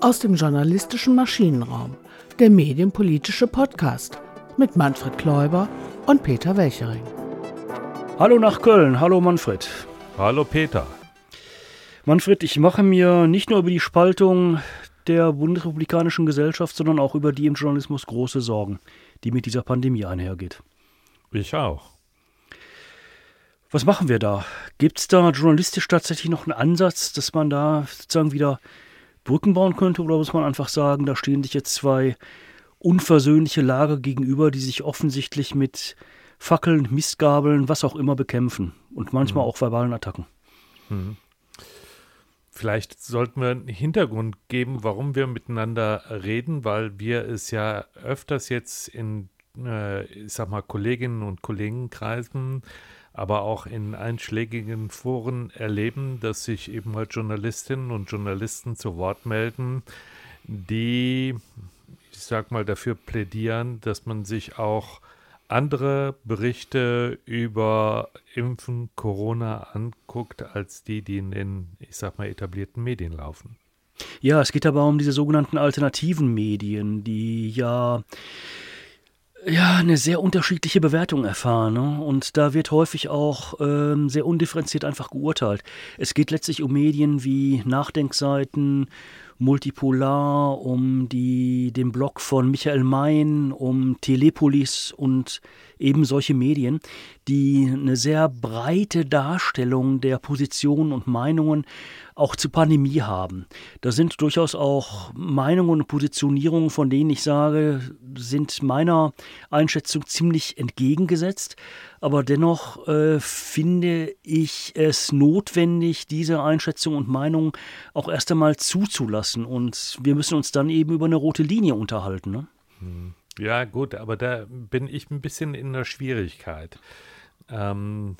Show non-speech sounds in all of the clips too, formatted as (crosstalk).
Aus dem journalistischen Maschinenraum, der medienpolitische Podcast mit Manfred Kläuber und Peter Welchering. Hallo nach Köln, hallo Manfred. Hallo Peter. Manfred, ich mache mir nicht nur über die Spaltung der bundesrepublikanischen Gesellschaft, sondern auch über die im Journalismus große Sorgen, die mit dieser Pandemie einhergeht. Ich auch. Was machen wir da? Gibt es da journalistisch tatsächlich noch einen Ansatz, dass man da sozusagen wieder Brücken bauen könnte? Oder muss man einfach sagen, da stehen sich jetzt zwei unversöhnliche Lager gegenüber, die sich offensichtlich mit Fackeln, Mistgabeln, was auch immer bekämpfen und manchmal mhm. auch verbalen Attacken? Mhm. Vielleicht sollten wir einen Hintergrund geben, warum wir miteinander reden, weil wir es ja öfters jetzt in, äh, ich sag mal, Kolleginnen und Kollegenkreisen aber auch in einschlägigen Foren erleben, dass sich eben halt Journalistinnen und Journalisten zu Wort melden, die, ich sag mal, dafür plädieren, dass man sich auch andere Berichte über Impfen, Corona anguckt, als die, die in den, ich sag mal, etablierten Medien laufen. Ja, es geht aber um diese sogenannten alternativen Medien, die ja ja, eine sehr unterschiedliche Bewertung erfahren. Ne? Und da wird häufig auch ähm, sehr undifferenziert einfach geurteilt. Es geht letztlich um Medien wie Nachdenkseiten, Multipolar, um die, den Blog von Michael Mein, um Telepolis und eben solche Medien, die eine sehr breite Darstellung der Positionen und Meinungen auch zur Pandemie haben. Da sind durchaus auch Meinungen und Positionierungen, von denen ich sage, sind meiner Einschätzung ziemlich entgegengesetzt. Aber dennoch äh, finde ich es notwendig, diese Einschätzung und Meinung auch erst einmal zuzulassen. Und wir müssen uns dann eben über eine rote Linie unterhalten. Ne? Hm. Ja, gut, aber da bin ich ein bisschen in der Schwierigkeit. Ähm,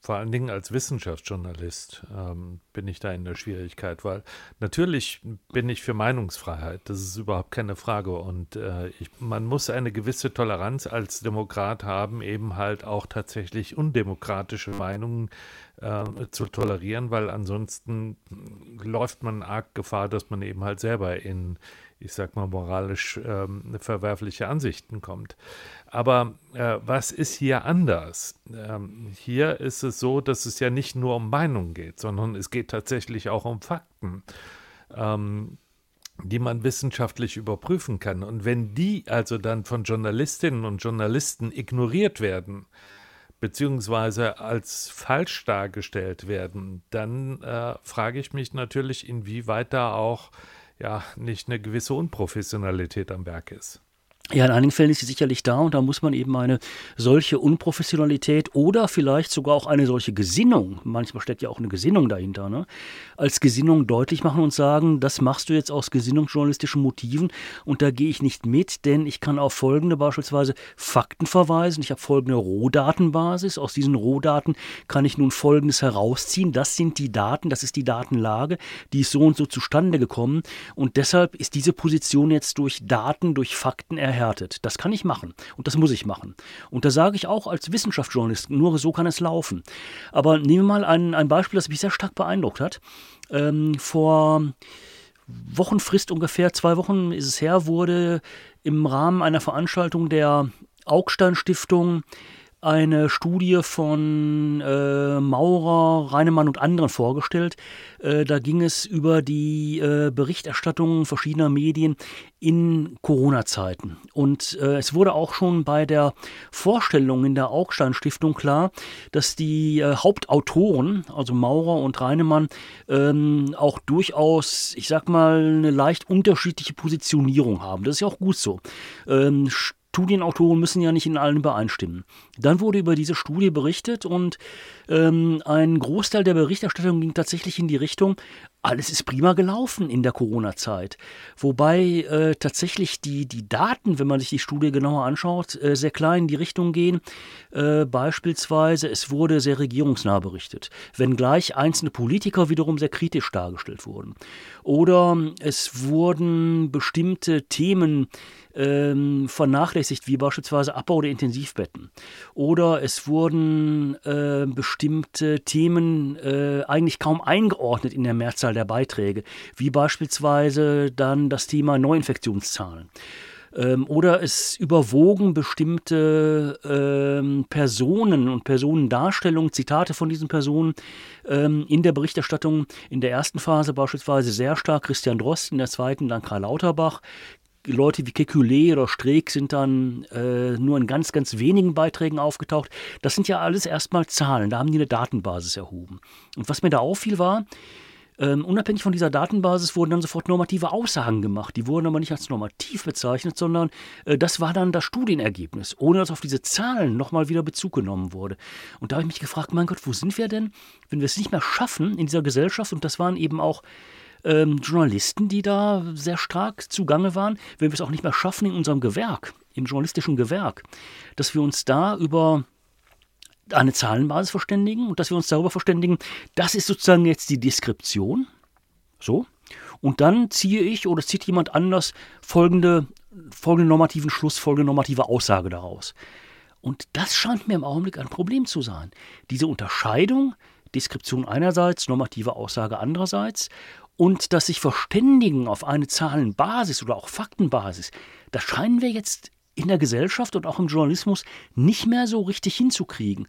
vor allen Dingen als Wissenschaftsjournalist ähm, bin ich da in der Schwierigkeit, weil natürlich bin ich für Meinungsfreiheit, das ist überhaupt keine Frage. Und äh, ich, man muss eine gewisse Toleranz als Demokrat haben, eben halt auch tatsächlich undemokratische Meinungen äh, zu tolerieren, weil ansonsten läuft man arg Gefahr, dass man eben halt selber in ich sag mal, moralisch ähm, verwerfliche Ansichten kommt. Aber äh, was ist hier anders? Ähm, hier ist es so, dass es ja nicht nur um Meinungen geht, sondern es geht tatsächlich auch um Fakten. Ähm, die man wissenschaftlich überprüfen kann. Und wenn die also dann von Journalistinnen und Journalisten ignoriert werden, beziehungsweise als falsch dargestellt werden, dann äh, frage ich mich natürlich, inwieweit da auch ja nicht eine gewisse Unprofessionalität am Werk ist. Ja, in einigen Fällen ist sie sicherlich da und da muss man eben eine solche Unprofessionalität oder vielleicht sogar auch eine solche Gesinnung, manchmal steckt ja auch eine Gesinnung dahinter, ne, als Gesinnung deutlich machen und sagen, das machst du jetzt aus gesinnungsjournalistischen Motiven und da gehe ich nicht mit, denn ich kann auf folgende beispielsweise Fakten verweisen, ich habe folgende Rohdatenbasis, aus diesen Rohdaten kann ich nun folgendes herausziehen, das sind die Daten, das ist die Datenlage, die ist so und so zustande gekommen und deshalb ist diese Position jetzt durch Daten, durch Fakten erhält erhärtet. Das kann ich machen und das muss ich machen. Und da sage ich auch als Wissenschaftsjournalist, nur so kann es laufen. Aber nehmen wir mal ein, ein Beispiel, das mich sehr stark beeindruckt hat. Ähm, vor Wochenfrist ungefähr, zwei Wochen ist es her, wurde im Rahmen einer Veranstaltung der Augstein Stiftung eine Studie von äh, Maurer, Reinemann und anderen vorgestellt. Äh, da ging es über die äh, Berichterstattung verschiedener Medien in Corona-Zeiten. Und äh, es wurde auch schon bei der Vorstellung in der Augstein Stiftung klar, dass die äh, Hauptautoren, also Maurer und Reinemann, ähm, auch durchaus, ich sag mal, eine leicht unterschiedliche Positionierung haben. Das ist ja auch gut so. Ähm, Studienautoren müssen ja nicht in allen übereinstimmen. Dann wurde über diese Studie berichtet und ähm, ein Großteil der Berichterstattung ging tatsächlich in die Richtung, alles ist prima gelaufen in der Corona-Zeit. Wobei äh, tatsächlich die, die Daten, wenn man sich die Studie genauer anschaut, äh, sehr klein in die Richtung gehen. Äh, beispielsweise, es wurde sehr regierungsnah berichtet, wenngleich einzelne Politiker wiederum sehr kritisch dargestellt wurden. Oder es wurden bestimmte Themen ähm, vernachlässigt, wie beispielsweise Abbau der Intensivbetten. Oder es wurden äh, bestimmte Themen äh, eigentlich kaum eingeordnet in der Mehrzahl der Beiträge, wie beispielsweise dann das Thema Neuinfektionszahlen ähm, oder es überwogen bestimmte ähm, Personen und Personendarstellungen, Zitate von diesen Personen ähm, in der Berichterstattung. In der ersten Phase beispielsweise sehr stark Christian Drost, in der zweiten dann Karl Lauterbach. Leute wie Kekulé oder Streeck sind dann äh, nur in ganz, ganz wenigen Beiträgen aufgetaucht. Das sind ja alles erstmal Zahlen, da haben die eine Datenbasis erhoben. Und was mir da auffiel war, ähm, unabhängig von dieser Datenbasis wurden dann sofort normative Aussagen gemacht. Die wurden aber nicht als normativ bezeichnet, sondern äh, das war dann das Studienergebnis, ohne dass auf diese Zahlen nochmal wieder Bezug genommen wurde. Und da habe ich mich gefragt, mein Gott, wo sind wir denn, wenn wir es nicht mehr schaffen in dieser Gesellschaft, und das waren eben auch ähm, Journalisten, die da sehr stark zugange waren, wenn wir es auch nicht mehr schaffen in unserem Gewerk, im journalistischen Gewerk, dass wir uns da über eine Zahlenbasis verständigen und dass wir uns darüber verständigen, das ist sozusagen jetzt die Deskription. So. Und dann ziehe ich oder zieht jemand anders folgende, folgende normativen Schluss, folgende normative Aussage daraus. Und das scheint mir im Augenblick ein Problem zu sein. Diese Unterscheidung, Deskription einerseits, normative Aussage andererseits und das sich verständigen auf eine Zahlenbasis oder auch Faktenbasis, das scheinen wir jetzt in der Gesellschaft und auch im Journalismus nicht mehr so richtig hinzukriegen.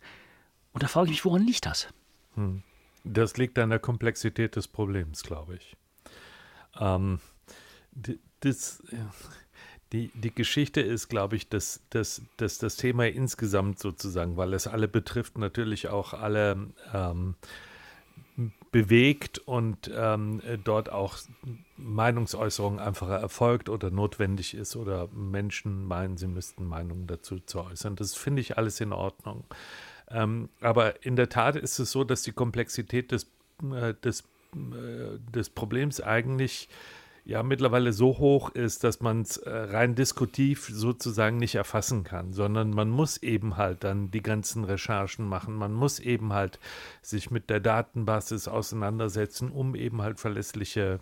Und da frage ich mich, woran liegt das? Hm. Das liegt an der Komplexität des Problems, glaube ich. Ähm, das, die, die Geschichte ist, glaube ich, dass, dass, dass das Thema insgesamt sozusagen, weil es alle betrifft, natürlich auch alle ähm, bewegt und ähm, dort auch Meinungsäußerung einfacher erfolgt oder notwendig ist oder Menschen meinen, sie müssten Meinungen dazu zu äußern. Das finde ich alles in Ordnung. Ähm, aber in der Tat ist es so, dass die Komplexität des, äh, des, äh, des Problems eigentlich ja mittlerweile so hoch ist, dass man es äh, rein diskutiv sozusagen nicht erfassen kann, sondern man muss eben halt dann die ganzen Recherchen machen, man muss eben halt sich mit der Datenbasis auseinandersetzen, um eben halt verlässliche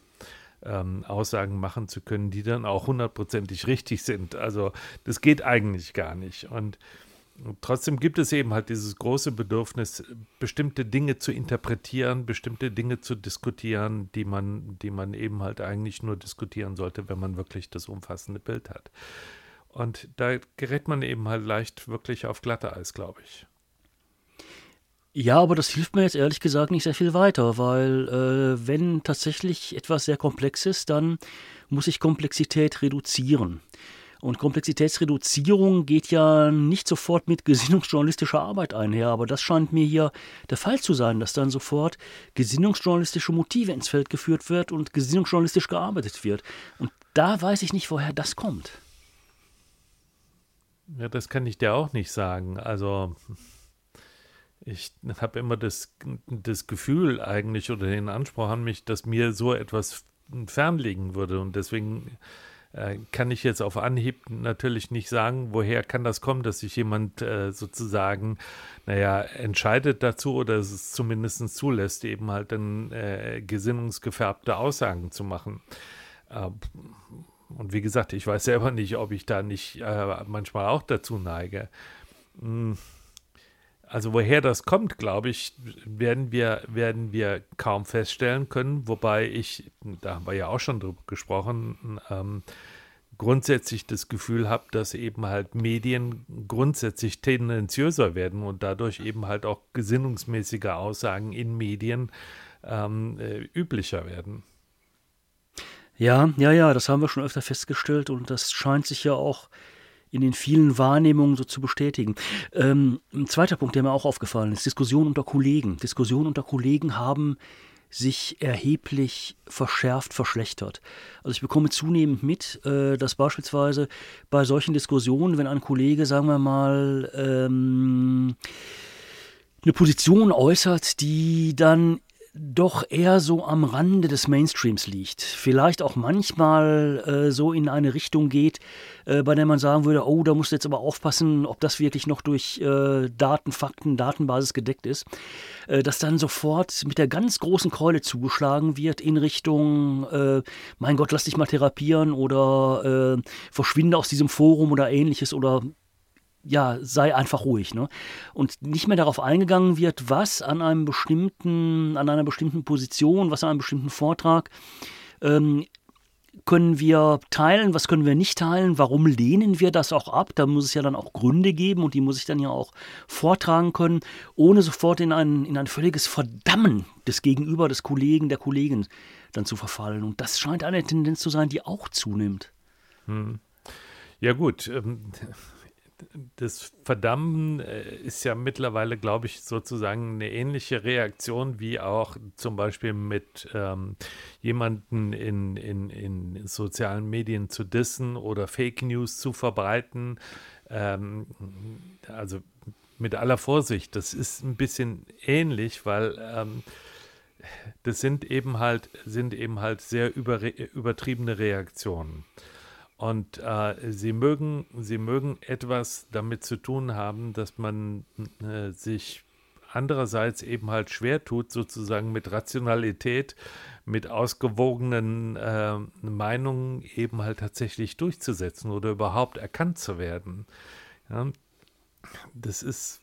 ähm, Aussagen machen zu können, die dann auch hundertprozentig (laughs) richtig sind. Also das geht eigentlich gar nicht. Und trotzdem gibt es eben halt dieses große Bedürfnis, bestimmte Dinge zu interpretieren, bestimmte Dinge zu diskutieren, die man, die man eben halt eigentlich nur diskutieren sollte, wenn man wirklich das umfassende Bild hat. Und da gerät man eben halt leicht wirklich auf glatte Eis, glaube ich. Ja, aber das hilft mir jetzt ehrlich gesagt nicht sehr viel weiter, weil äh, wenn tatsächlich etwas sehr komplex ist, dann muss ich Komplexität reduzieren. Und Komplexitätsreduzierung geht ja nicht sofort mit gesinnungsjournalistischer Arbeit einher, aber das scheint mir hier der Fall zu sein, dass dann sofort gesinnungsjournalistische Motive ins Feld geführt wird und gesinnungsjournalistisch gearbeitet wird. Und da weiß ich nicht, woher das kommt. Ja, das kann ich dir auch nicht sagen. Also ich habe immer das, das Gefühl eigentlich oder den Anspruch an mich, dass mir so etwas fernliegen würde und deswegen äh, kann ich jetzt auf Anhieb natürlich nicht sagen, woher kann das kommen, dass sich jemand äh, sozusagen, naja, entscheidet dazu oder es zumindest zulässt, eben halt dann äh, gesinnungsgefärbte Aussagen zu machen. Äh, und wie gesagt, ich weiß selber nicht, ob ich da nicht äh, manchmal auch dazu neige. Hm. Also woher das kommt, glaube ich, werden wir, werden wir kaum feststellen können. Wobei ich, da haben wir ja auch schon drüber gesprochen, ähm, grundsätzlich das Gefühl habe, dass eben halt Medien grundsätzlich tendenziöser werden und dadurch eben halt auch gesinnungsmäßige Aussagen in Medien ähm, äh, üblicher werden. Ja, ja, ja, das haben wir schon öfter festgestellt und das scheint sich ja auch in den vielen Wahrnehmungen so zu bestätigen. Ähm, ein zweiter Punkt, der mir auch aufgefallen ist, Diskussionen unter Kollegen. Diskussionen unter Kollegen haben sich erheblich verschärft, verschlechtert. Also ich bekomme zunehmend mit, äh, dass beispielsweise bei solchen Diskussionen, wenn ein Kollege, sagen wir mal, ähm, eine Position äußert, die dann doch eher so am Rande des Mainstreams liegt. Vielleicht auch manchmal äh, so in eine Richtung geht, äh, bei der man sagen würde, oh, da musst du jetzt aber aufpassen, ob das wirklich noch durch äh, Daten, Fakten, Datenbasis gedeckt ist, äh, dass dann sofort mit der ganz großen Keule zugeschlagen wird in Richtung, äh, mein Gott, lass dich mal therapieren oder äh, verschwinde aus diesem Forum oder ähnliches oder ja, sei einfach ruhig, ne? Und nicht mehr darauf eingegangen wird, was an einem bestimmten, an einer bestimmten Position, was an einem bestimmten Vortrag ähm, können wir teilen, was können wir nicht teilen, warum lehnen wir das auch ab? Da muss es ja dann auch Gründe geben und die muss ich dann ja auch vortragen können, ohne sofort in ein, in ein völliges Verdammen des Gegenüber, des Kollegen, der Kollegin dann zu verfallen. Und das scheint eine Tendenz zu sein, die auch zunimmt. Hm. Ja gut, ähm, das Verdammen äh, ist ja mittlerweile, glaube ich, sozusagen eine ähnliche Reaktion wie auch zum Beispiel mit ähm, jemanden in, in, in sozialen Medien zu dissen oder Fake News zu verbreiten. Ähm, also mit aller Vorsicht, das ist ein bisschen ähnlich, weil ähm, das sind eben halt, sind eben halt sehr über, übertriebene Reaktionen. Und äh, sie, mögen, sie mögen etwas damit zu tun haben, dass man äh, sich andererseits eben halt schwer tut, sozusagen mit Rationalität, mit ausgewogenen äh, Meinungen eben halt tatsächlich durchzusetzen oder überhaupt erkannt zu werden. Ja, das ist,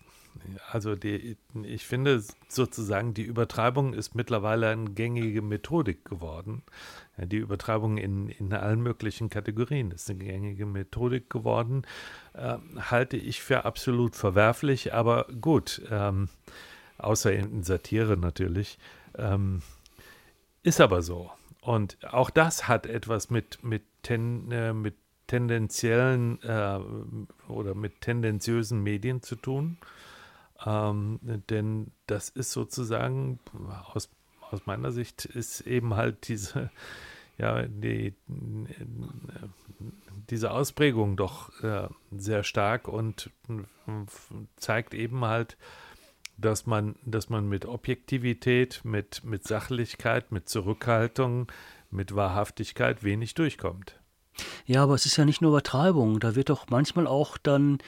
also die, ich finde sozusagen, die Übertreibung ist mittlerweile eine gängige Methodik geworden. Die Übertreibung in, in allen möglichen Kategorien ist eine gängige Methodik geworden. Äh, halte ich für absolut verwerflich, aber gut, ähm, außer in Satire natürlich. Ähm, ist aber so. Und auch das hat etwas mit, mit, ten, äh, mit tendenziellen äh, oder mit tendenziösen Medien zu tun. Ähm, denn das ist sozusagen aus, aus meiner Sicht ist eben halt diese, ja, die, diese Ausprägung doch äh, sehr stark und zeigt eben halt, dass man, dass man mit Objektivität, mit, mit Sachlichkeit, mit Zurückhaltung, mit Wahrhaftigkeit wenig durchkommt. Ja, aber es ist ja nicht nur Übertreibung, da wird doch manchmal auch dann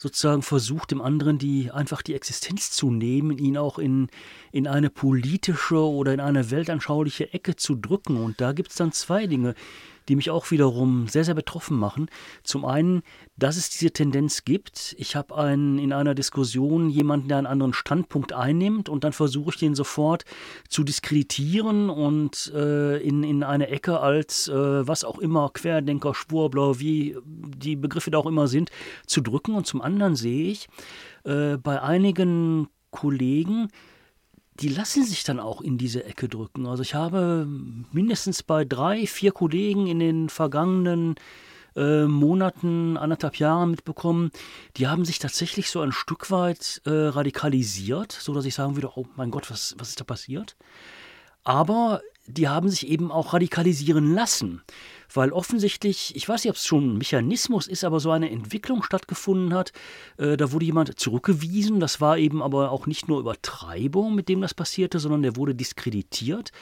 sozusagen versucht, dem anderen die einfach die Existenz zu nehmen, ihn auch in, in eine politische oder in eine weltanschauliche Ecke zu drücken. Und da gibt es dann zwei Dinge, die mich auch wiederum sehr, sehr betroffen machen. Zum einen, dass es diese Tendenz gibt. Ich habe einen, in einer Diskussion jemanden, der einen anderen Standpunkt einnimmt und dann versuche ich den sofort zu diskreditieren und äh, in, in eine Ecke als äh, was auch immer, Querdenker, Schwurbler, wie die Begriffe da auch immer sind, zu drücken. Und zum anderen sehe ich äh, bei einigen Kollegen, die lassen sich dann auch in diese Ecke drücken. Also ich habe mindestens bei drei, vier Kollegen in den vergangenen äh, Monaten, anderthalb Jahren mitbekommen, die haben sich tatsächlich so ein Stück weit äh, radikalisiert, so dass ich sagen würde, oh mein Gott, was, was ist da passiert? Aber die haben sich eben auch radikalisieren lassen weil offensichtlich, ich weiß nicht, ob es schon ein Mechanismus ist, aber so eine Entwicklung stattgefunden hat. Äh, da wurde jemand zurückgewiesen. Das war eben aber auch nicht nur Übertreibung, mit dem das passierte, sondern der wurde diskreditiert.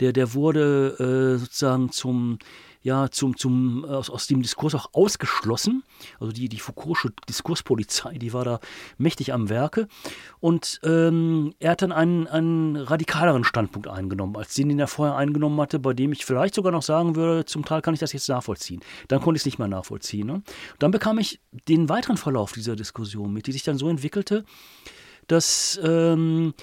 Der, der wurde äh, sozusagen zum ja zum, zum, aus, aus dem Diskurs auch ausgeschlossen. Also die, die Foucault'sche Diskurspolizei, die war da mächtig am Werke. Und ähm, er hat dann einen, einen radikaleren Standpunkt eingenommen, als den, den er vorher eingenommen hatte, bei dem ich vielleicht sogar noch sagen würde, zum Teil kann ich das jetzt nachvollziehen. Dann konnte ich es nicht mehr nachvollziehen. Ne? Dann bekam ich den weiteren Verlauf dieser Diskussion mit, die sich dann so entwickelte, dass ähm,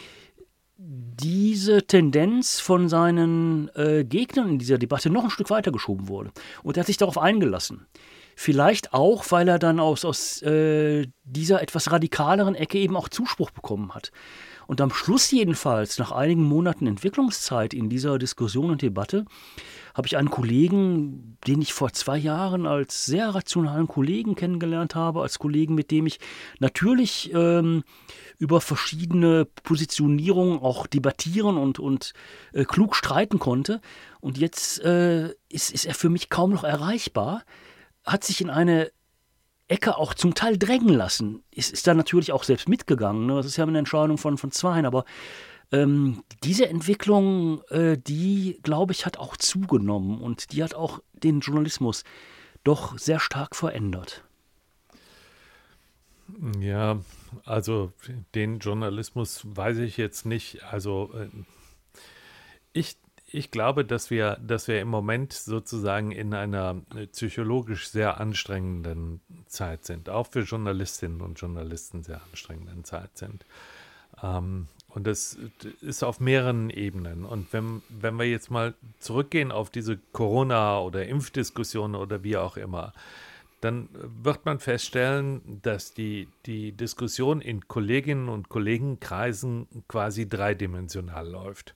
diese Tendenz von seinen äh, Gegnern in dieser Debatte noch ein Stück weiter geschoben wurde. Und er hat sich darauf eingelassen. Vielleicht auch, weil er dann aus, aus äh, dieser etwas radikaleren Ecke eben auch Zuspruch bekommen hat. Und am Schluss jedenfalls, nach einigen Monaten Entwicklungszeit in dieser Diskussion und Debatte, habe ich einen Kollegen, den ich vor zwei Jahren als sehr rationalen Kollegen kennengelernt habe, als Kollegen, mit dem ich natürlich ähm, über verschiedene Positionierungen auch debattieren und, und äh, klug streiten konnte. Und jetzt äh, ist, ist er für mich kaum noch erreichbar, hat sich in eine Ecke auch zum Teil drängen lassen. Ist, ist da natürlich auch selbst mitgegangen. Ne? Das ist ja eine Entscheidung von, von Zweien, aber Ähm, diese Entwicklung, äh, die, glaube ich, hat auch zugenommen und die hat auch den Journalismus doch sehr stark verändert. Ja, also den Journalismus weiß ich jetzt nicht. Also äh, ich, ich glaube, dass wir, dass wir im Moment sozusagen in einer äh, psychologisch sehr anstrengenden Zeit sind, auch für Journalistinnen und Journalisten sehr anstrengenden Zeit sind. Ähm, und das ist auf mehreren Ebenen. Und wenn, wenn wir jetzt mal zurückgehen auf diese Corona- oder Impfdiskussion oder wie auch immer, dann wird man feststellen, dass die, die Diskussion in Kolleginnen und Kollegenkreisen quasi dreidimensional läuft.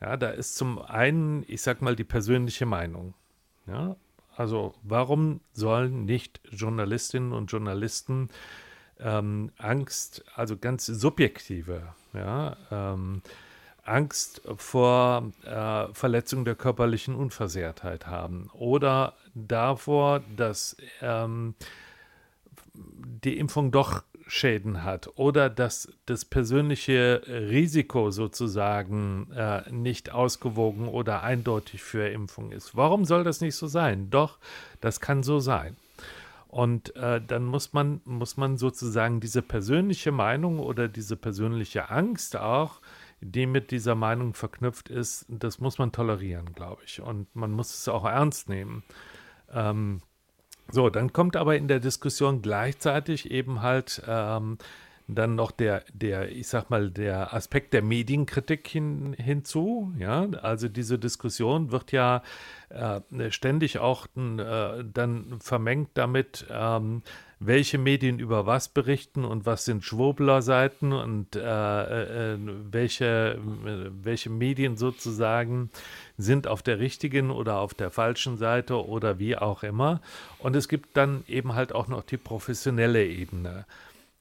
Ja, da ist zum einen, ich sag mal, die persönliche Meinung. Ja, also warum sollen nicht Journalistinnen und Journalisten ähm, Angst, also ganz subjektive, ja, ähm, Angst vor äh, Verletzung der körperlichen Unversehrtheit haben oder davor, dass ähm, die Impfung doch Schäden hat oder dass das persönliche Risiko sozusagen äh, nicht ausgewogen oder eindeutig für Impfung ist. Warum soll das nicht so sein? Doch, das kann so sein. Und äh, dann muss man, muss man sozusagen diese persönliche Meinung oder diese persönliche Angst auch, die mit dieser Meinung verknüpft ist, das muss man tolerieren, glaube ich. Und man muss es auch ernst nehmen. Ähm, so, dann kommt aber in der Diskussion gleichzeitig eben halt ähm, dann noch der, der, ich sag mal, der Aspekt der Medienkritik hin, hinzu. Ja, also diese Diskussion wird ja äh, ständig auch äh, dann vermengt damit, ähm, welche Medien über was berichten und was sind Schwurbler-Seiten und äh, äh, äh welche, äh, welche Medien sozusagen sind auf der richtigen oder auf der falschen Seite oder wie auch immer. Und es gibt dann eben halt auch noch die professionelle Ebene.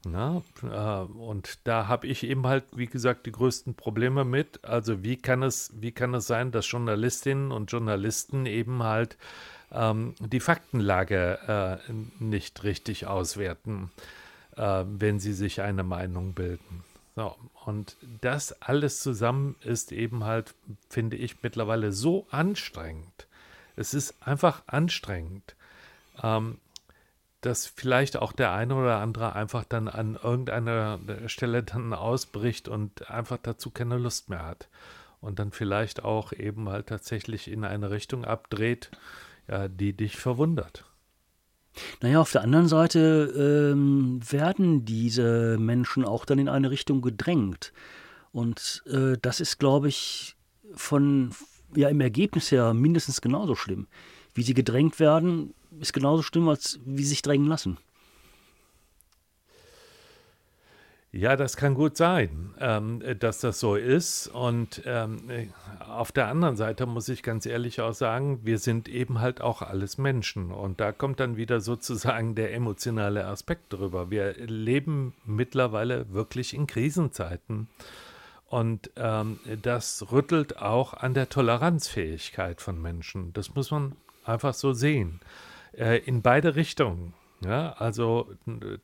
Na, äh, und da habe ich eben halt, wie gesagt, die größten Probleme mit. Also wie kann es, wie kann es sein, dass Journalistinnen und Journalisten eben halt ähm, die Faktenlage äh, nicht richtig auswerten, äh, wenn sie sich eine Meinung bilden. So, und das alles zusammen ist eben halt, finde ich, mittlerweile so anstrengend. Es ist einfach anstrengend. Ähm, dass vielleicht auch der eine oder andere einfach dann an irgendeiner Stelle dann ausbricht und einfach dazu keine Lust mehr hat. Und dann vielleicht auch eben halt tatsächlich in eine Richtung abdreht, die dich verwundert. Naja, auf der anderen Seite ähm, werden diese Menschen auch dann in eine Richtung gedrängt. Und äh, das ist, glaube ich, von ja im Ergebnis her mindestens genauso schlimm. Wie sie gedrängt werden, ist genauso schlimm, als wie sie sich drängen lassen. Ja, das kann gut sein, ähm, dass das so ist. Und ähm, auf der anderen Seite muss ich ganz ehrlich auch sagen, wir sind eben halt auch alles Menschen. Und da kommt dann wieder sozusagen der emotionale Aspekt drüber. Wir leben mittlerweile wirklich in Krisenzeiten. Und ähm, das rüttelt auch an der Toleranzfähigkeit von Menschen. Das muss man einfach so sehen äh, in beide Richtungen. Ja, also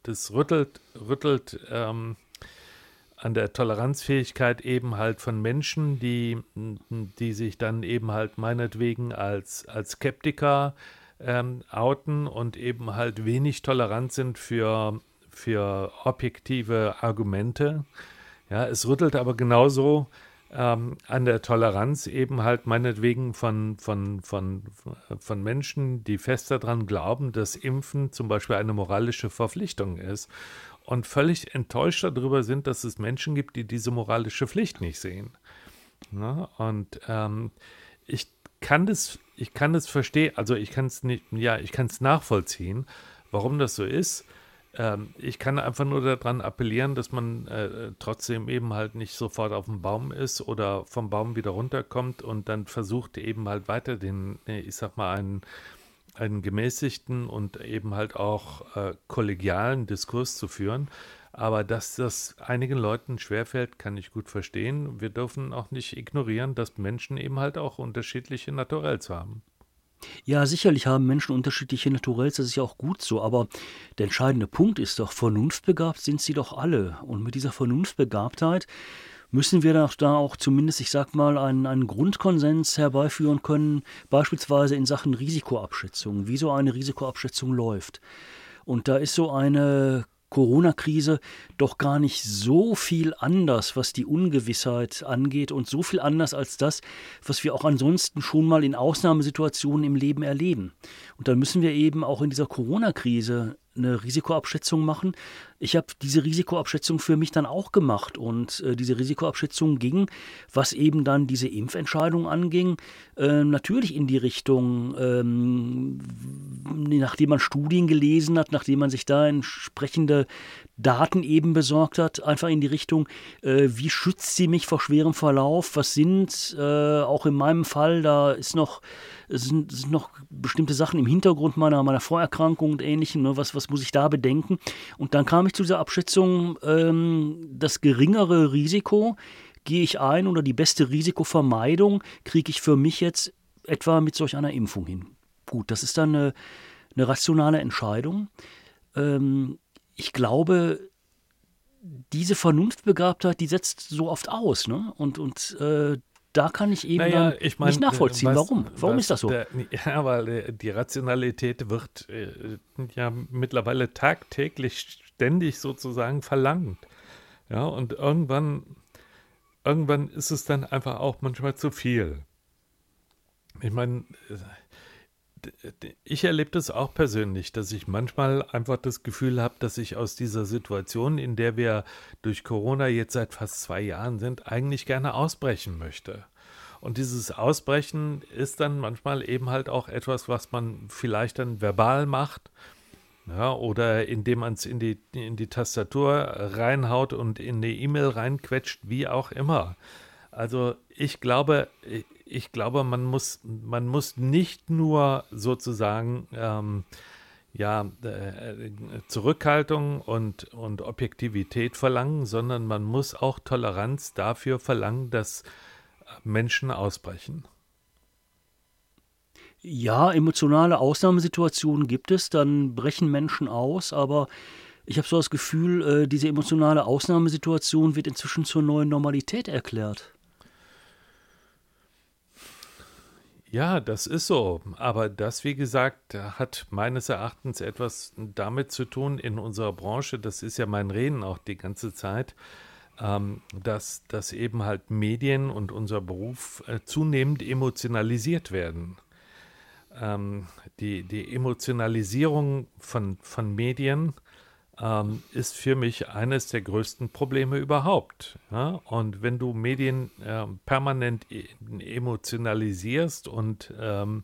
das rüttelt, rüttelt ähm, an der Toleranzfähigkeit eben halt von Menschen, die, die sich dann eben halt meinetwegen als, als Skeptiker ähm, outen und eben halt wenig tolerant sind für, für objektive Argumente. Ja, es rüttelt aber genauso ähm, an der Toleranz eben halt meinetwegen von, von, von, von Menschen, die fest daran glauben, dass Impfen zum Beispiel eine moralische Verpflichtung ist und völlig enttäuscht darüber sind, dass es Menschen gibt, die diese moralische Pflicht nicht sehen. Na, und ähm, ich kann das, ich kann das verstehen, also ich kann es nicht, ja, ich kann es nachvollziehen, warum das so ist. Ähm, ich kann einfach nur daran appellieren, dass man äh, trotzdem eben halt nicht sofort auf dem Baum ist oder vom Baum wieder runterkommt und dann versucht eben halt weiter den, ich sag mal, einen, einen gemäßigten und eben halt auch äh, kollegialen Diskurs zu führen. Aber dass das einigen Leuten schwerfällt, kann ich gut verstehen. Wir dürfen auch nicht ignorieren, dass Menschen eben halt auch unterschiedliche Naturells haben. Ja, sicherlich haben Menschen unterschiedliche Naturells, das ist ja auch gut so, aber der entscheidende Punkt ist doch, vernunftbegabt sind sie doch alle. Und mit dieser Vernunftbegabtheit müssen wir da auch zumindest, ich sag mal, einen, einen Grundkonsens herbeiführen können, beispielsweise in Sachen Risikoabschätzung, wie so eine Risikoabschätzung läuft. Und da ist so eine Corona-Krise doch gar nicht so viel anders, was die Ungewissheit angeht und so viel anders als das, was wir auch ansonsten schon mal in Ausnahmesituationen im Leben erleben. Und dann müssen wir eben auch in dieser Corona-Krise eine Risikoabschätzung machen. Ich habe diese Risikoabschätzung für mich dann auch gemacht und äh, diese Risikoabschätzung ging, was eben dann diese Impfentscheidung anging, äh, natürlich in die Richtung, ähm, nachdem man Studien gelesen hat, nachdem man sich da entsprechende Daten eben besorgt hat, einfach in die Richtung, äh, wie schützt sie mich vor schwerem Verlauf, was sind, äh, auch in meinem Fall, da ist noch, sind, sind, noch bestimmte Sachen im Hintergrund meiner, meiner Vorerkrankung und ähnlichem, ne, was, was muss ich da bedenken? Und dann kam ich zu dieser Abschätzung, ähm, das geringere Risiko gehe ich ein oder die beste Risikovermeidung kriege ich für mich jetzt etwa mit solch einer Impfung hin. Gut, das ist dann eine, eine rationale Entscheidung. Ähm, ich glaube, diese Vernunftbegabtheit, die setzt so oft aus. Ne? Und, und äh, da kann ich eben naja, ich mein, nicht nachvollziehen. Was, Warum? Warum ist das so? Der, (laughs) ja, weil die Rationalität wird äh, ja mittlerweile tagtäglich ständig sozusagen verlangt. Ja, und irgendwann, irgendwann ist es dann einfach auch manchmal zu viel. Ich meine, ich erlebe das auch persönlich, dass ich manchmal einfach das Gefühl habe, dass ich aus dieser Situation, in der wir durch Corona jetzt seit fast zwei Jahren sind, eigentlich gerne ausbrechen möchte. Und dieses Ausbrechen ist dann manchmal eben halt auch etwas, was man vielleicht dann verbal macht. Ja, oder indem man es in die, in die Tastatur reinhaut und in die E-Mail reinquetscht, wie auch immer. Also ich glaube, ich glaube, man muss, man muss nicht nur sozusagen ähm, ja, äh, Zurückhaltung und, und Objektivität verlangen, sondern man muss auch Toleranz dafür verlangen, dass Menschen ausbrechen. Ja, emotionale Ausnahmesituationen gibt es, dann brechen Menschen aus, aber ich habe so das Gefühl, äh, diese emotionale Ausnahmesituation wird inzwischen zur neuen Normalität erklärt. Ja, das ist so. Aber das, wie gesagt, hat meines Erachtens etwas damit zu tun in unserer Branche, das ist ja mein Reden auch die ganze Zeit, ähm, dass, dass eben halt Medien und unser Beruf äh, zunehmend emotionalisiert werden. Ähm, die, die Emotionalisierung von, von Medien ähm, ist für mich eines der größten Probleme überhaupt. Ja? Und wenn du Medien äh, permanent e emotionalisierst und ähm,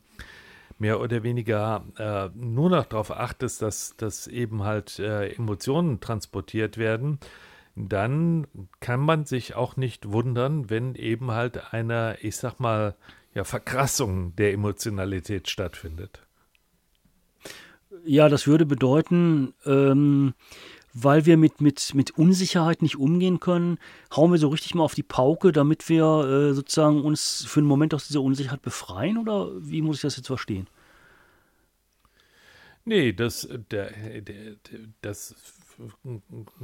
mehr oder weniger äh, nur noch darauf achtest, dass, dass eben halt äh, Emotionen transportiert werden, dann kann man sich auch nicht wundern, wenn eben halt eine, ich sag mal, ja, Verkrassung der Emotionalität stattfindet. Ja, das würde bedeuten, ähm, weil wir mit, mit, mit Unsicherheit nicht umgehen können, hauen wir so richtig mal auf die Pauke, damit wir äh, sozusagen uns für einen Moment aus dieser Unsicherheit befreien? Oder wie muss ich das jetzt verstehen? Nee, das, der, der, das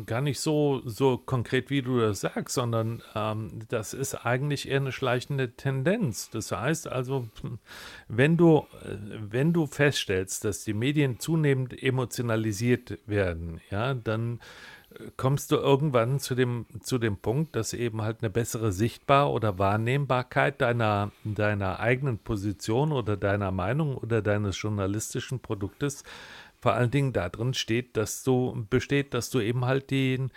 gar nicht so, so konkret, wie du das sagst, sondern ähm, das ist eigentlich eher eine schleichende Tendenz. Das heißt also, wenn du, wenn du feststellst, dass die Medien zunehmend emotionalisiert werden, ja, dann kommst du irgendwann zu dem, zu dem Punkt, dass eben halt eine bessere Sichtbar- oder Wahrnehmbarkeit deiner, deiner eigenen Position oder deiner Meinung oder deines journalistischen Produktes vor allen Dingen da drin steht, dass du besteht, dass du eben halt den,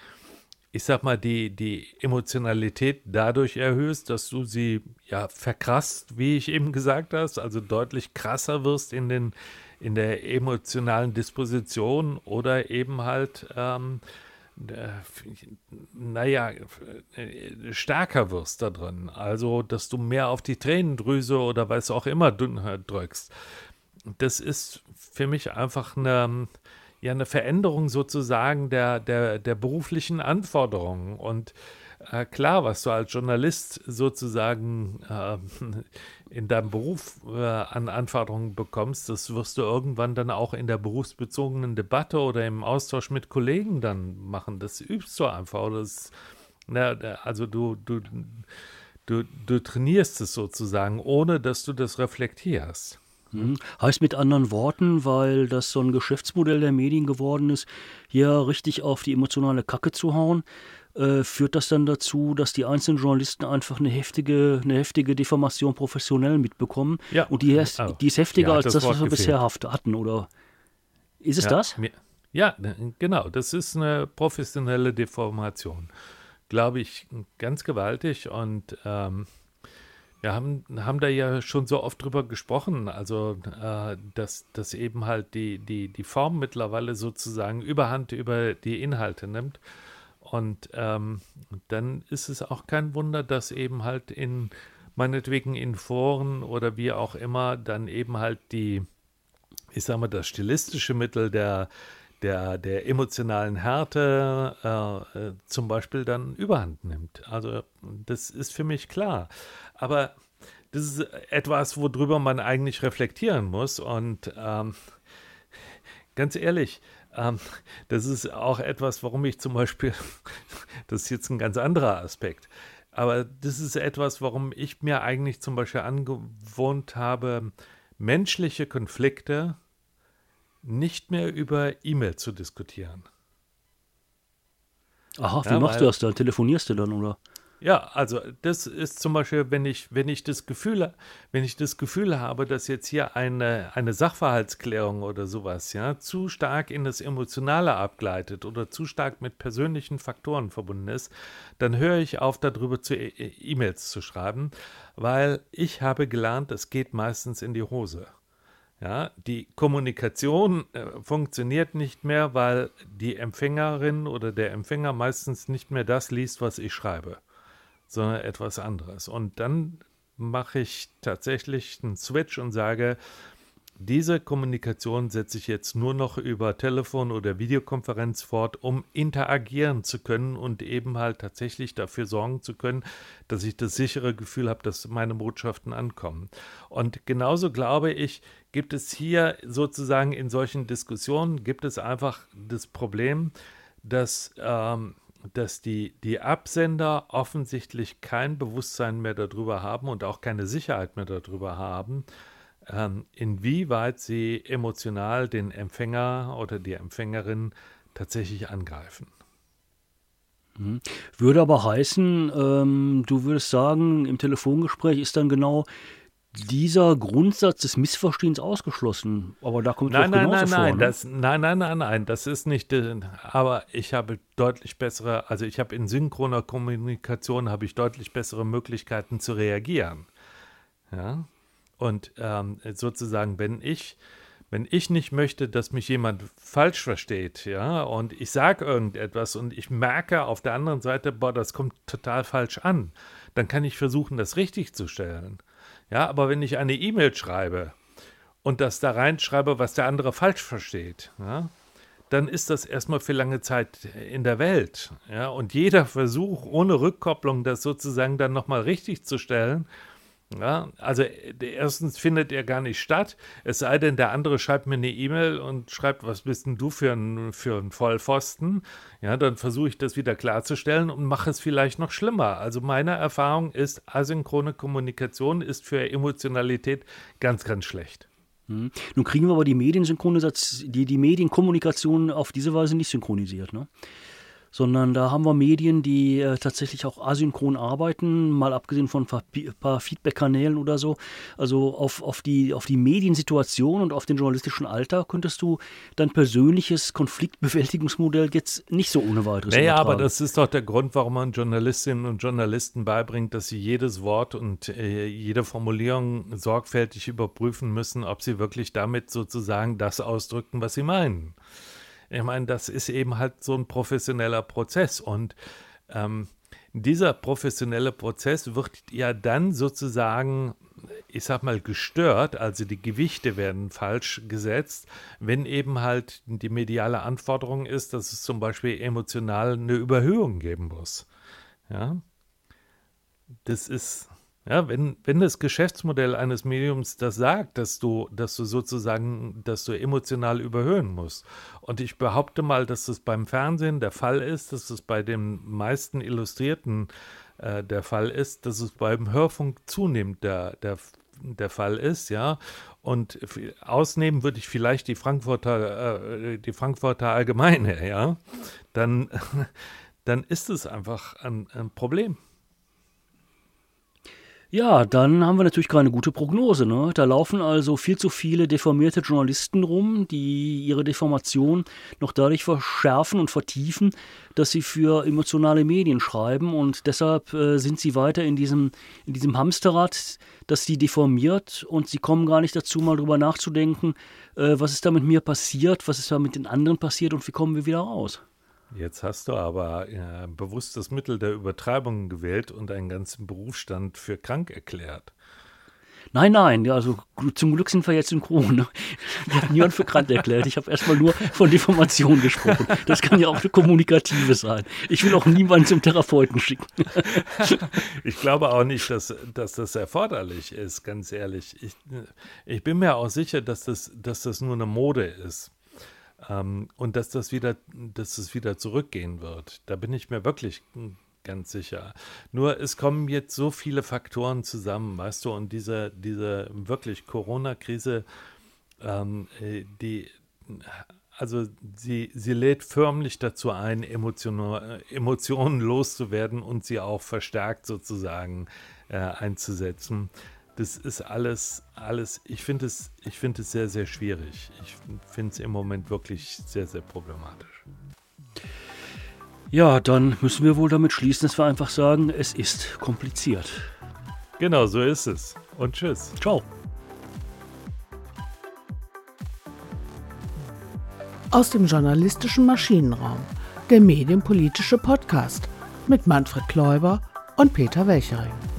ich sag mal, die, die Emotionalität dadurch erhöhst, dass du sie ja verkrasst, wie ich eben gesagt hast, also deutlich krasser wirst in den in der emotionalen Disposition oder eben halt ähm, äh, naja, äh, stärker wirst da drin. Also, dass du mehr auf die Tränendrüse oder was auch immer drückst das ist für mich einfach eine, ja, eine Veränderung sozusagen der, der, der beruflichen Anforderungen. Und äh, klar, was du als Journalist sozusagen äh, in deinem Beruf äh, an Anforderungen bekommst, das wirst du irgendwann dann auch in der berufsbezogenen Debatte oder im Austausch mit Kollegen dann machen. Das übst du einfach das Na, also du, du, du, du trainierst es sozusagen, ohne dass du das reflektierst. Hm. Heißt mit anderen Worten, weil das so ein Geschäftsmodell der Medien geworden ist, hier richtig auf die emotionale Kacke zu hauen, äh, führt das dann dazu, dass die einzelnen Journalisten einfach eine heftige, eine heftige Deformation professionell mitbekommen. Ja. Und die, ist, Oh. die ist heftiger Ja, als das das, was wir gefehlt. bisher hatten, oder? Ist es ja, das? mir- Ja, ne, genau. Das ist eine professionelle Deformation. Glaube ich ganz gewaltig. Und ähm, wir haben, haben da ja schon so oft drüber gesprochen, also äh, dass, dass eben halt die, die, die Form mittlerweile sozusagen Überhand über die Inhalte nimmt. Und ähm, dann ist es auch kein Wunder, dass eben halt in, meinetwegen in Foren oder wie auch immer, dann eben halt die, ich sag mal, das stilistische Mittel der, der, der emotionalen Härte äh, äh, zum Beispiel dann überhand nimmt. Also das ist für mich klar. Aber das ist etwas, worüber man eigentlich reflektieren muss. Und ähm, ganz ehrlich, ähm, das ist auch etwas, warum ich zum Beispiel, (laughs) das ist jetzt ein ganz anderer Aspekt, aber das ist etwas, warum ich mir eigentlich zum Beispiel angewohnt habe, menschliche Konflikte nicht mehr über E-Mail zu diskutieren. Aha, wie Ja, machst du das dann? Telefonierst du dann, oder? Ja, also das ist zum Beispiel, wenn ich, wenn ich das Gefühl, wenn ich das Gefühl habe, dass jetzt hier eine, eine Sachverhaltsklärung oder sowas, ja, zu stark in das Emotionale abgleitet oder zu stark mit persönlichen Faktoren verbunden ist, dann höre ich auf, darüber zu E- E-Mails zu schreiben, weil ich habe gelernt, es geht meistens in die Hose. Ja, die Kommunikation äh, funktioniert nicht mehr, weil die Empfängerin oder der Empfänger meistens nicht mehr das liest, was ich schreibe, sondern etwas anderes. Und dann mache ich tatsächlich einen Switch und sage, diese Kommunikation setze ich jetzt nur noch über Telefon oder Videokonferenz fort, um interagieren zu können und eben halt tatsächlich dafür sorgen zu können, dass ich das sichere Gefühl habe, dass meine Botschaften ankommen. Und genauso glaube ich, gibt es hier sozusagen in solchen Diskussionen, gibt es einfach das Problem, dass, ähm, dass die, die Absender offensichtlich kein Bewusstsein mehr darüber haben und auch keine Sicherheit mehr darüber haben, ähm, inwieweit sie emotional den Empfänger oder die Empfängerin tatsächlich angreifen. Würde aber heißen, ähm, du würdest sagen, im Telefongespräch ist dann genau dieser Grundsatz des Missverstehens ausgeschlossen. Aber da kommt Nein, doch nein, genauso nein, vor. nein, ne? das, nein, nein, nein, nein, das ist nicht, äh, aber ich habe deutlich bessere, also ich habe in synchroner Kommunikation habe ich deutlich bessere Möglichkeiten zu reagieren. Ja, und ähm, sozusagen, wenn ich, wenn ich nicht möchte, dass mich jemand falsch versteht, ja, und ich sage irgendetwas und ich merke auf der anderen Seite, boah, das kommt total falsch an, dann kann ich versuchen, das richtig zu stellen. Ja, aber wenn ich eine E-Mail schreibe und das da reinschreibe, was der andere falsch versteht, ja, dann ist das erstmal für lange Zeit in der Welt. Ja, und jeder Versuch ohne Rückkopplung, das sozusagen dann nochmal richtig zu stellen, ja, also äh, erstens findet er gar nicht statt, es sei denn, der andere schreibt mir eine E-Mail und schreibt, was bist denn du für ein, für ein Vollpfosten? Ja, dann versuche ich das wieder klarzustellen und mache es vielleicht noch schlimmer. Also meine Erfahrung ist, asynchrone Kommunikation ist für Emotionalität ganz, ganz schlecht. Hm. Nun kriegen wir aber die die, die Medienkommunikation auf diese Weise nicht synchronisiert, ne? Sondern da haben wir Medien, die äh, tatsächlich auch asynchron arbeiten, mal abgesehen von ein paar, Feedback-Kanälen oder so. Also auf, auf, die, auf die Mediensituation und auf den journalistischen Alltag könntest du dein persönliches Konfliktbewältigungsmodell jetzt nicht so ohne weiteres Naja, aber das ist doch der Grund, warum man Journalistinnen und Journalisten beibringt, dass sie jedes Wort und äh, jede Formulierung sorgfältig überprüfen müssen, ob sie wirklich damit sozusagen das ausdrücken, was sie meinen. Ich meine, das ist eben halt so ein professioneller Prozess und ähm, dieser professionelle Prozess wird ja dann sozusagen, ich sag mal, gestört, also die Gewichte werden falsch gesetzt, wenn eben halt die mediale Anforderung ist, dass es zum Beispiel emotional eine Überhöhung geben muss. Ja, das ist, Ja, wenn, wenn das Geschäftsmodell eines Mediums das sagt, dass du, dass du sozusagen, dass du emotional überhöhen musst. Und ich behaupte mal, dass das beim Fernsehen der Fall ist, dass es bei den meisten Illustrierten äh, der Fall ist, dass es beim Hörfunk zunehmend der, der, der Fall ist, ja. Und ausnehmen würde ich vielleicht die Frankfurter, äh, die Frankfurter Allgemeine, ja. Dann, (laughs) dann ist es einfach ein, ein Problem. Ja, dann haben wir natürlich keine gute Prognose. Ne? Da laufen also viel zu viele deformierte Journalisten rum, die ihre Deformation noch dadurch verschärfen und vertiefen, dass sie für emotionale Medien schreiben und deshalb äh, sind sie weiter in diesem, in diesem Hamsterrad, das sie deformiert und sie kommen gar nicht dazu, mal drüber nachzudenken, äh, was ist da mit mir passiert, was ist da mit den anderen passiert und wie kommen wir wieder raus. Jetzt hast du aber äh, bewusst das Mittel der Übertreibung gewählt und einen ganzen Berufsstand für krank erklärt. Nein, nein, ja, also zum Glück sind wir jetzt synchron. Ich habe niemand für krank erklärt. Ich habe erstmal nur von Deformation gesprochen. Das kann ja auch eine kommunikative sein. Ich will auch niemanden zum Therapeuten schicken. Ich glaube auch nicht, dass, dass das erforderlich ist, ganz ehrlich. Ich, ich bin mir auch sicher, dass das, dass das nur eine Mode ist. Ähm, und dass das wieder, dass es wieder zurückgehen wird. Da bin ich mir wirklich ganz sicher. Nur es kommen jetzt so viele Faktoren zusammen, weißt du, und diese, diese wirklich Corona-Krise, ähm, äh, die, also sie, sie lädt förmlich dazu ein, Emotionen, Emotionen loszuwerden und sie auch verstärkt sozusagen äh, einzusetzen das ist alles, alles, ich finde es, ich finde es sehr, sehr schwierig. Ich finde es im Moment wirklich sehr, sehr problematisch. Ja, dann müssen wir wohl damit schließen, dass wir einfach sagen, es ist kompliziert. Genau, so ist es. Und tschüss. Ciao. Aus dem journalistischen Maschinenraum, der medienpolitische Podcast mit Manfred Kläuber und Peter Welchering.